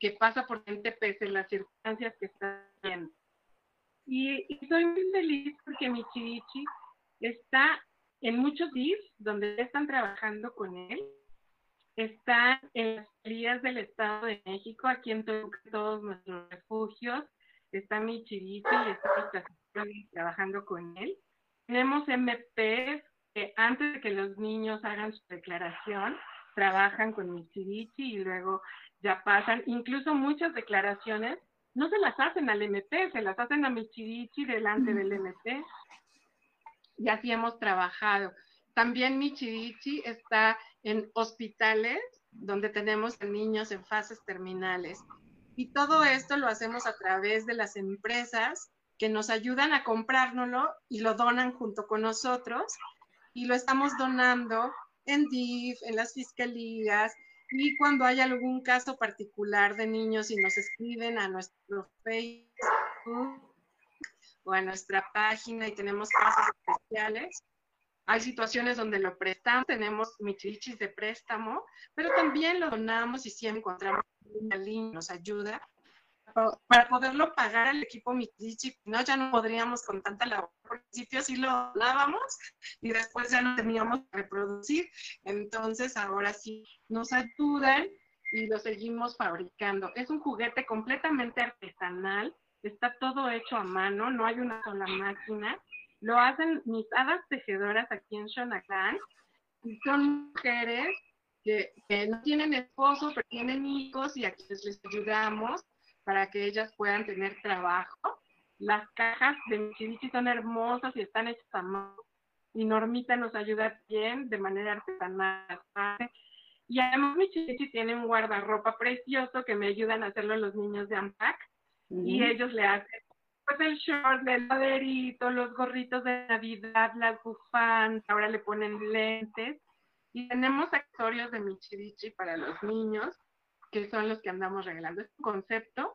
que pasa por gente pese las circunstancias que está viendo. Y, y, estoy muy feliz porque mi Chirichi está en muchos DIF donde están trabajando con él. Está en las vías del Estado de México, aquí en todos nuestros refugios. Está mi Chirichi y está trabajando con él. Tenemos MPs que antes de que los niños hagan su declaración, trabajan con Michirichi y luego ya pasan. Incluso muchas declaraciones no se las hacen al MP, se las hacen a Michirichi delante del MP. Y así hemos trabajado. También Michirichi está en hospitales donde tenemos niños en fases terminales. Y todo esto lo hacemos a través de las empresas que nos ayudan a comprárnoslo y lo donan junto con nosotros y lo estamos donando en DIF, en las fiscalías y cuando hay algún caso particular de niños y nos escriben a nuestro Facebook o a nuestra página y tenemos casos especiales. Hay situaciones donde lo prestamos, tenemos michilichis de préstamo, pero también lo donamos y siempre encontramos una línea nos ayuda para poderlo pagar al equipo Mitsubishi, no, ya no podríamos con tanta labor. Al principio sí lo dábamos y después ya no teníamos que reproducir. Entonces ahora sí nos ayudan y lo seguimos fabricando. Es un juguete completamente artesanal, está todo hecho a mano, no hay una sola máquina. Lo hacen mis hadas tejedoras aquí en Shonacán y son mujeres que, que, no tienen esposo, pero tienen hijos y aquí les ayudamos para que ellas puedan tener trabajo. Las cajas de Michidichi son hermosas y están hechas a mano. Y Normita nos ayuda bien de manera artesanal. Y además Michidichi tiene un guardarropa precioso que me ayudan a hacerlo los niños de Ampac. Y ellos le hacen pues el short, el laderito, los gorritos de Navidad, las bufandas, ahora le ponen lentes. Y tenemos accesorios de Michidichi para los niños que son los que andamos regalando. Es un concepto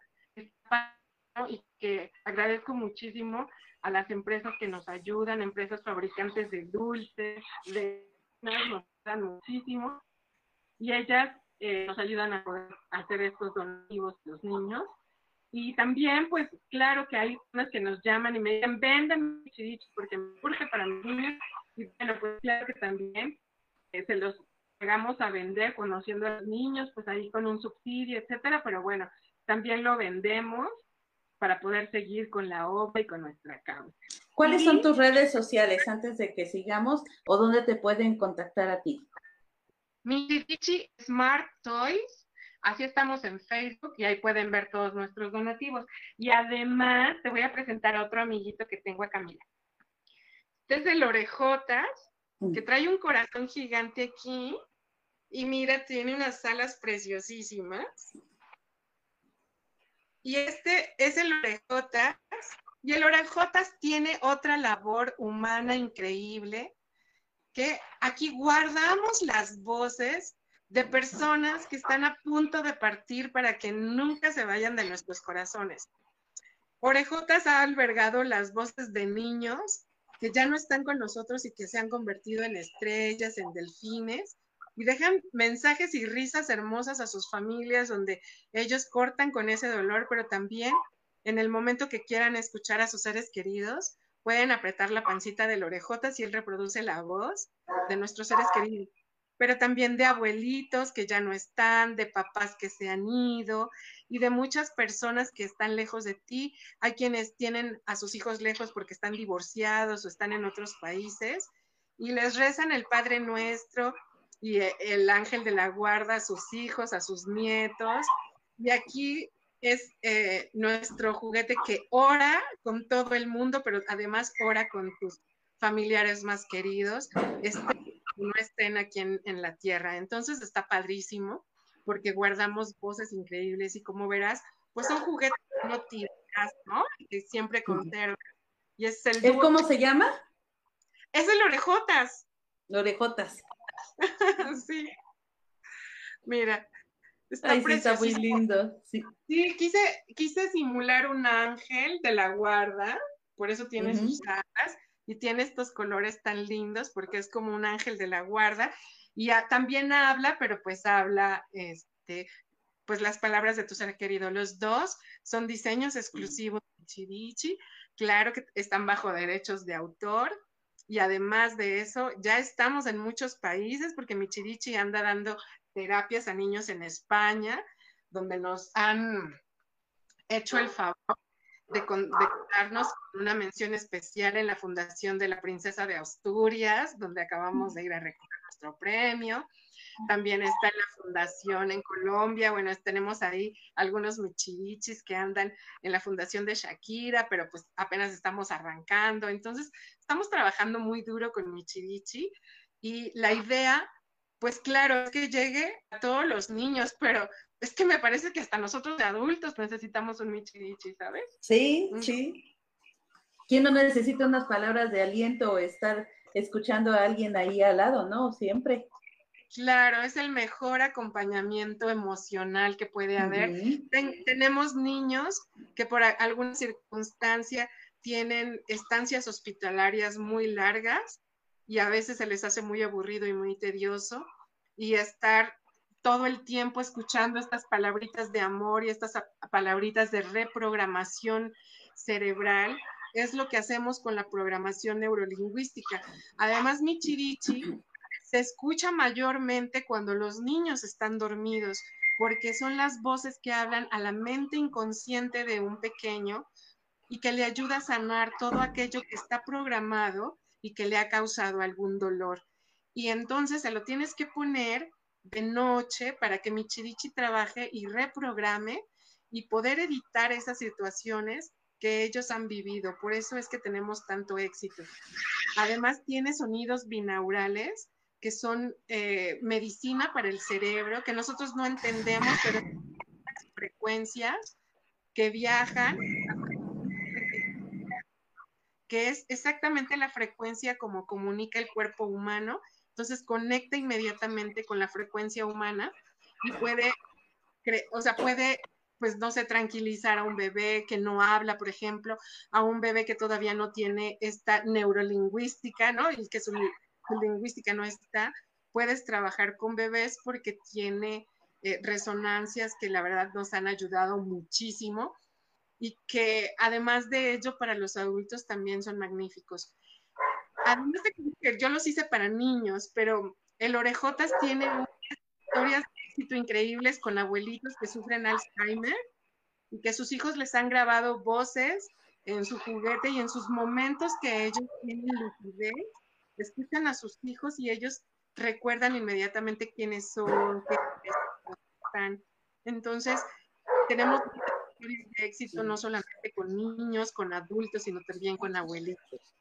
y que agradezco muchísimo a las empresas que nos ayudan, empresas fabricantes de dulces, de nos dan muchísimo y ellas eh, nos ayudan a poder hacer estos donativos a los niños. Y también, pues, claro que hay personas que nos llaman y me dicen, vendan chirichos porque me urge para mis niños. Y bueno, pues claro que también eh, se los llegamos a vender conociendo a los niños, pues ahí con un subsidio, etcétera, pero bueno, también lo vendemos para poder seguir con la obra y con nuestra causa. ¿Cuáles son tus redes sociales antes de que sigamos o dónde te pueden contactar a ti? Michidichi Smart Toys, así estamos en Facebook y ahí pueden ver todos nuestros donativos. Y además te voy a presentar a otro amiguito que tengo a Camila. Este es el Orejotas, que trae un corazón gigante aquí y mira, tiene unas alas preciosísimas. Y este es el orejotas. Y el orejotas tiene otra labor humana increíble, que aquí guardamos las voces de personas que están a punto de partir para que nunca se vayan de nuestros corazones. Orejotas ha albergado las voces de niños que ya no están con nosotros y que se han convertido en estrellas, en delfines, y dejan mensajes y risas hermosas a sus familias donde ellos cortan con ese dolor, pero también en el momento que quieran escuchar a sus seres queridos, pueden apretar la pancita del orejota si él reproduce la voz de nuestros seres queridos, pero también de abuelitos que ya no están, de papás que se han ido y de muchas personas que están lejos de ti. Hay quienes tienen a sus hijos lejos porque están divorciados o están en otros países y les rezan el Padre Nuestro y e, el ángel de la guarda a sus hijos, a sus nietos. Y aquí es eh, nuestro juguete que ora con todo el mundo, pero además ora con tus familiares más queridos, estén, no estén aquí en, en, la tierra. Entonces está padrísimo porque guardamos voces increíbles y como verás, pues son juguetes que no tiras, ¿no? Que siempre conservan. Y es el... ¿El cómo se llama? Es el orejotas. Orejotas. sí. Mira, está, Ay, sí, está muy lindo. Sí, sí quise, quise simular un ángel de la guarda, por eso tiene sus alas y tiene estos colores tan lindos porque es como un ángel de la guarda y también habla, pero pues habla este pues las palabras de tu ser querido. Los dos son diseños exclusivos de Michidichi. Claro que están bajo derechos de autor. Y además de eso, ya estamos en muchos países porque Michidichi anda dando terapias a niños en España, donde nos han hecho el favor de, contarnos una mención especial en la Fundación de la Princesa de Asturias, donde acabamos de ir a recoger nuestro premio. También está en la Fundación en Colombia. Bueno, tenemos ahí algunos michirichis que andan en la Fundación de Shakira, pero pues apenas estamos arrancando. Entonces, estamos trabajando muy duro con Michirichi y la idea, pues claro, es que llegue a todos los niños, pero es que me parece que hasta nosotros de adultos necesitamos un Michirichi, ¿sabes? Sí, sí. ¿Quién no necesita unas palabras de aliento o estar escuchando a alguien ahí al lado, no? Siempre. Claro, es el mejor acompañamiento emocional que puede haber. tenemos niños que por alguna circunstancia tienen estancias hospitalarias muy largas y a veces se les hace muy aburrido y muy tedioso y estar todo el tiempo escuchando estas palabritas de amor y estas palabritas de reprogramación cerebral es lo que hacemos con la programación neurolingüística. Además, Michirichi se escucha mayormente cuando los niños están dormidos, porque son las voces que hablan a la mente inconsciente de un pequeño y que le ayuda a sanar todo aquello que está programado y que le ha causado algún dolor. Y entonces se lo tienes que poner de noche para que Michirichi trabaje y reprograme y poder evitar esas situaciones que ellos han vivido. Por eso es que tenemos tanto éxito. Además, tiene sonidos binaurales que son eh, medicina para el cerebro, que nosotros no entendemos, pero frecuencias que viajan, que es exactamente la frecuencia como comunica el cuerpo humano, entonces conecta inmediatamente con la frecuencia humana y puede, o sea, puede pues no sé, tranquilizar a un bebé que no habla, por ejemplo, a un bebé que todavía no tiene esta neurolingüística, ¿no? Y que lingüística no está, puedes trabajar con bebés porque tiene eh, resonancias que la verdad nos han ayudado muchísimo y que además de ello para los adultos también son magníficos. Además de que yo los hice para niños, pero el Orejotas tiene historias de éxito increíbles con abuelitos que sufren Alzheimer y que sus hijos les han grabado voces en su juguete y en sus momentos que ellos tienen lucidez escuchan a sus hijos y ellos recuerdan inmediatamente quiénes son, qué están. Entonces, tenemos historias de éxito no solamente con niños, con adultos, sino también con abuelitos.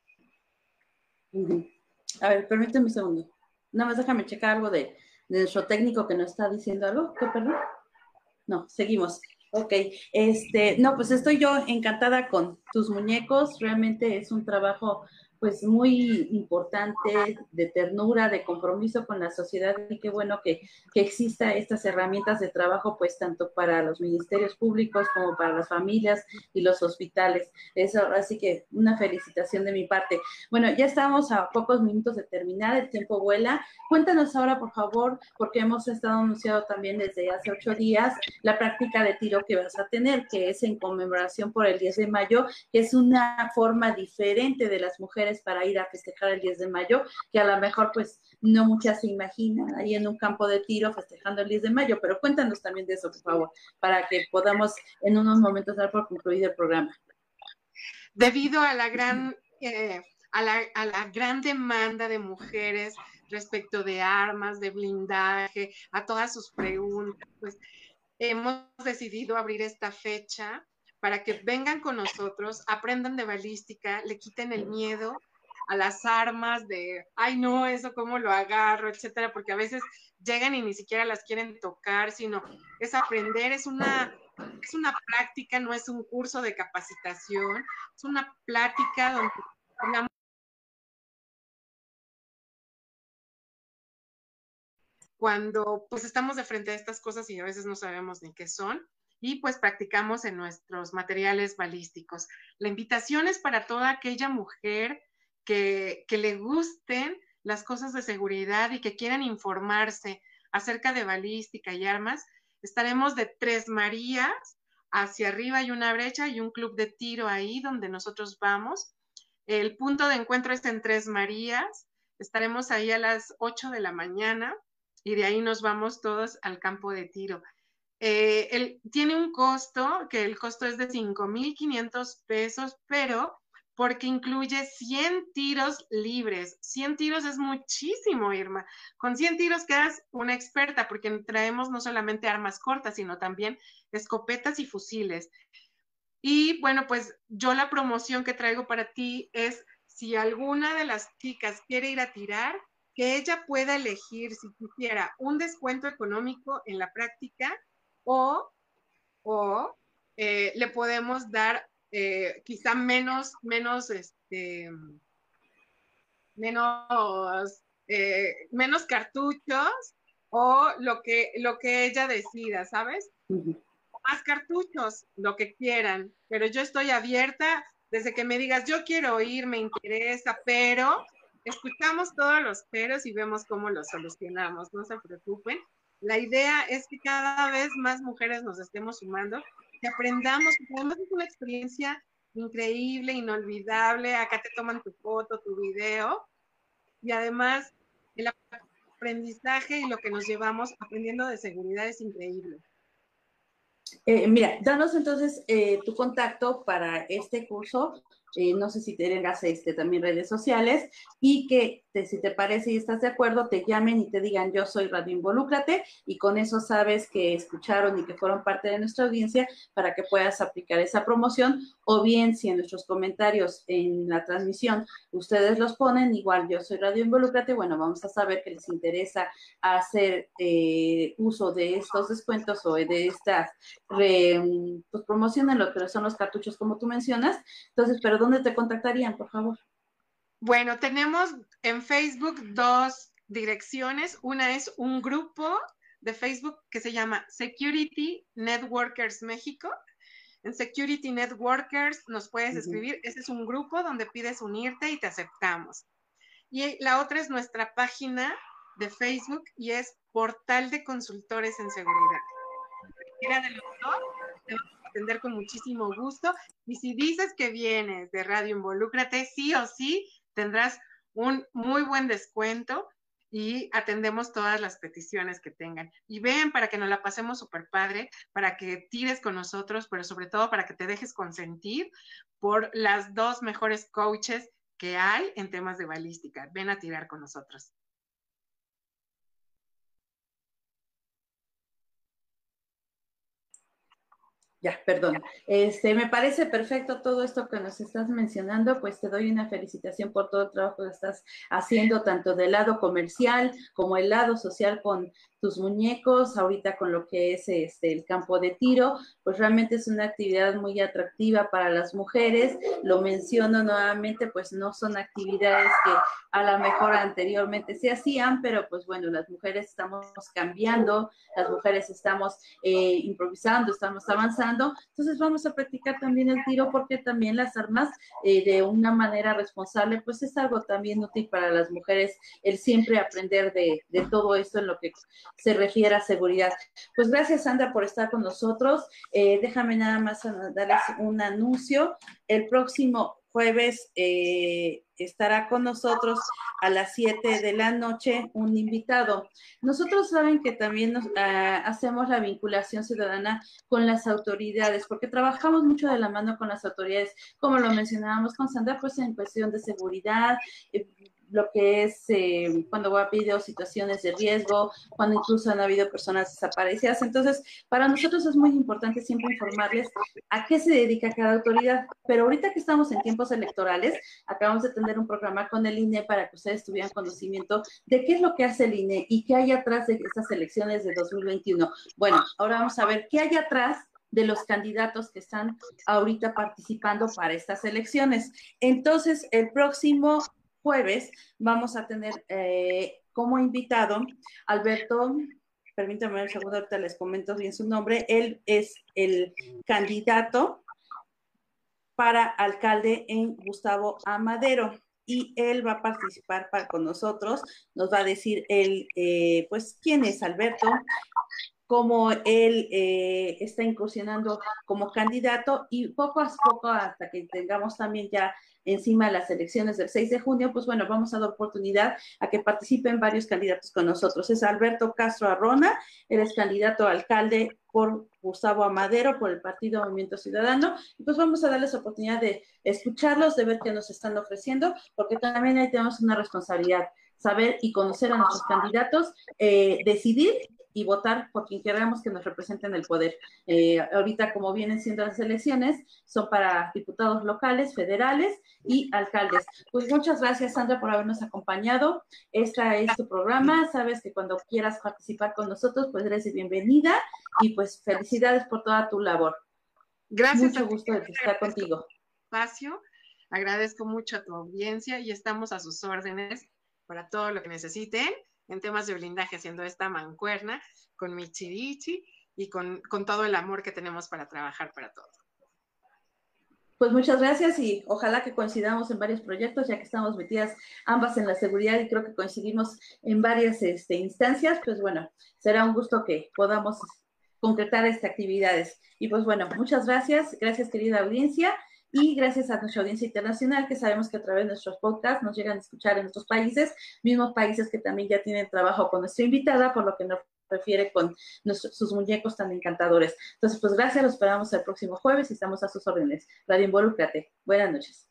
A ver, permíteme un segundo. Nada más déjame checar algo de, nuestro técnico que nos está diciendo algo. ¿Qué, perdón? No, seguimos. Ok, este, no, pues estoy yo encantada con tus muñecos. Realmente es un trabajo pues muy importante de ternura, de compromiso con la sociedad y qué bueno que, que exista estas herramientas de trabajo pues tanto para los ministerios públicos como para las familias y los hospitales. Eso, así que una felicitación de mi parte. Bueno, ya estamos a pocos minutos de terminar, el tiempo vuela. Cuéntanos ahora, por favor, porque hemos estado anunciado también desde hace ocho días la práctica de tiro que vas a tener, que es en conmemoración por el 10 de mayo, que es una forma diferente de las mujeres para ir a festejar el 10 de mayo, que a lo mejor pues no muchas se imaginan ahí en un campo de tiro festejando el 10 de mayo, pero cuéntanos también de eso, por favor, para que podamos en unos momentos dar por concluido el programa. Debido a la gran, eh, a, la, a la gran demanda de mujeres respecto de armas, de blindaje, a todas sus preguntas, pues hemos decidido abrir esta fecha para que vengan con nosotros, aprendan de balística, le quiten el miedo a las armas de, ay no, eso cómo lo agarro, etcétera, porque a veces llegan y ni siquiera las quieren tocar, sino es aprender, es una, es una práctica, no es un curso de capacitación, es una plática donde cuando pues estamos de frente a estas cosas y a veces no sabemos ni qué son, y pues practicamos en nuestros materiales balísticos. La invitación es para toda aquella mujer que, que le gusten las cosas de seguridad y que quieran informarse acerca de balística y armas, Estaremos de Tres Marías hacia arriba hay una brecha y un club de tiro ahí donde nosotros vamos. El punto de encuentro es en Tres Marías. Estaremos ahí a las 8 de la mañana y de ahí nos vamos todos al campo de tiro. Eh, tiene un costo, que el costo es de 5.500 pesos, pero porque incluye 100 tiros libres. 100 tiros es muchísimo, Irma. Con 100 tiros quedas una experta porque traemos no solamente armas cortas, sino también escopetas y fusiles. Y bueno, pues yo la promoción que traigo para ti es si alguna de las chicas quiere ir a tirar, que ella pueda elegir si quisiera un descuento económico en la práctica o, o eh, le podemos dar eh, quizá menos, menos, este, menos, eh, menos cartuchos o lo que, lo que ella decida, ¿sabes? Más cartuchos, lo que quieran, pero yo estoy abierta desde que me digas, yo quiero ir, me interesa, pero escuchamos todos los peros y vemos cómo los solucionamos, no se preocupen. La idea es que cada vez más mujeres nos estemos sumando que aprendamos, que además es una experiencia increíble, inolvidable, acá te toman tu foto, tu video, y además el aprendizaje y lo que nos llevamos aprendiendo de seguridad es increíble. Eh, mira, danos entonces eh, tu contacto para este curso eh, no sé si tengas este, también redes sociales, y que si te parece y estás de acuerdo, te llamen y te digan yo soy Radio Involúcrate, y con eso sabes que escucharon y que fueron parte de nuestra audiencia para que puedas aplicar esa promoción, o bien si en nuestros comentarios en la transmisión ustedes los ponen, igual yo soy Radio Involúcrate, bueno, vamos a saber que les interesa hacer eh, uso de estos descuentos o de estas pues, promociones, lo son los cartuchos como tú mencionas, entonces, pero ¿dónde te contactarían, por favor? Bueno, tenemos en Facebook dos direcciones. Una es un grupo de Facebook que se llama Security Networkers México. En Security Networkers nos puedes escribir. Ese es un grupo donde pides unirte y te aceptamos. Y la otra es nuestra página de Facebook y es Portal de Consultores en Seguridad. Cualquiera de los dos atender con muchísimo gusto. Y si dices que vienes de Radio Involúcrate, sí o sí tendrás un muy buen descuento y atendemos todas las peticiones que tengan. Y ven para que nos la pasemos súper padre, para que tires con nosotros, pero sobre todo para que te dejes consentir por las dos mejores coaches que hay en temas de balística. Ven a tirar con nosotros. Ya, perdón. Este, me parece perfecto todo esto que nos estás mencionando, pues te doy una felicitación por todo el trabajo que estás haciendo, tanto del lado comercial como el lado social con tus muñecos, ahorita con lo que es este, el campo de tiro, pues realmente es una actividad muy atractiva para las mujeres. Lo menciono nuevamente, pues no son actividades que a lo mejor anteriormente se hacían, pero pues bueno, las mujeres estamos cambiando, las mujeres estamos eh, improvisando, estamos avanzando, entonces vamos a practicar también el tiro porque también las armas eh, de una manera responsable, pues es algo también útil para las mujeres el siempre aprender de, todo esto en lo que se refiere a seguridad. Pues gracias, Sandra, por estar con nosotros. Eh, déjame nada más darles un anuncio. El próximo jueves eh, estará con nosotros a las 7 de la noche un invitado. Nosotros saben que también nos, ah, hacemos la vinculación ciudadana con las autoridades, porque trabajamos mucho de la mano con las autoridades, como lo mencionábamos con Sandra, pues en cuestión de seguridad, eh, lo que es eh, cuando ha habido situaciones de riesgo, cuando incluso han habido personas desaparecidas. Entonces, para nosotros es muy importante siempre informarles a qué se dedica cada autoridad. Pero ahorita que estamos en tiempos electorales, acabamos de tener un programa con el INE para que ustedes tuvieran conocimiento de qué es lo que hace el INE y qué hay atrás de estas elecciones de 2021. Bueno, ahora vamos a ver qué hay atrás de los candidatos que están ahorita participando para estas elecciones. Entonces, el próximo jueves vamos a tener eh, como invitado Alberto, permítanme un segundo, ahorita les comento bien su nombre, él es el candidato para alcalde en Gustavo Amadero y él va a participar para, con nosotros, nos va a decir él, eh, pues, quién es Alberto, cómo él eh, está incursionando como candidato y poco a poco, hasta que tengamos también ya encima las elecciones del 6 de junio, pues bueno, vamos a dar oportunidad a que participen varios candidatos con nosotros. Es Alberto Castro Arrona, él es candidato a alcalde por Gustavo Amadero, por el Partido Movimiento Ciudadano, y pues vamos a darles oportunidad de escucharlos, de ver qué nos están ofreciendo, porque también ahí tenemos una responsabilidad, saber y conocer a nuestros candidatos, eh, decidir y votar por quien queramos que nos represente en el poder. Eh, ahorita, como vienen siendo las elecciones, son para diputados locales, federales y alcaldes. Pues muchas gracias, Sandra, por habernos acompañado. Este es tu programa. Sabes que cuando quieras participar con nosotros, pues eres bienvenida y pues felicidades por toda tu labor. Gracias. Mucho gusto de estar contigo. Espacio. Agradezco mucho a tu audiencia y estamos a sus órdenes para todo lo que necesiten en temas de blindaje, haciendo esta mancuerna con Michirichi y con, todo el amor que tenemos para trabajar para todo. Pues muchas gracias y ojalá que coincidamos en varios proyectos, ya que estamos metidas ambas en la seguridad y creo que coincidimos en varias este, instancias. Pues bueno, será un gusto que podamos concretar estas actividades. Y pues bueno, muchas gracias, gracias querida audiencia y gracias a nuestra audiencia internacional que sabemos que a través de nuestros podcasts nos llegan a escuchar en otros países, mismos países que también ya tienen trabajo con nuestra invitada, por lo que nos refiere con sus muñecos tan encantadores. Entonces, pues gracias, los esperamos el próximo jueves y estamos a sus órdenes. Radio Involúcrate. Buenas noches.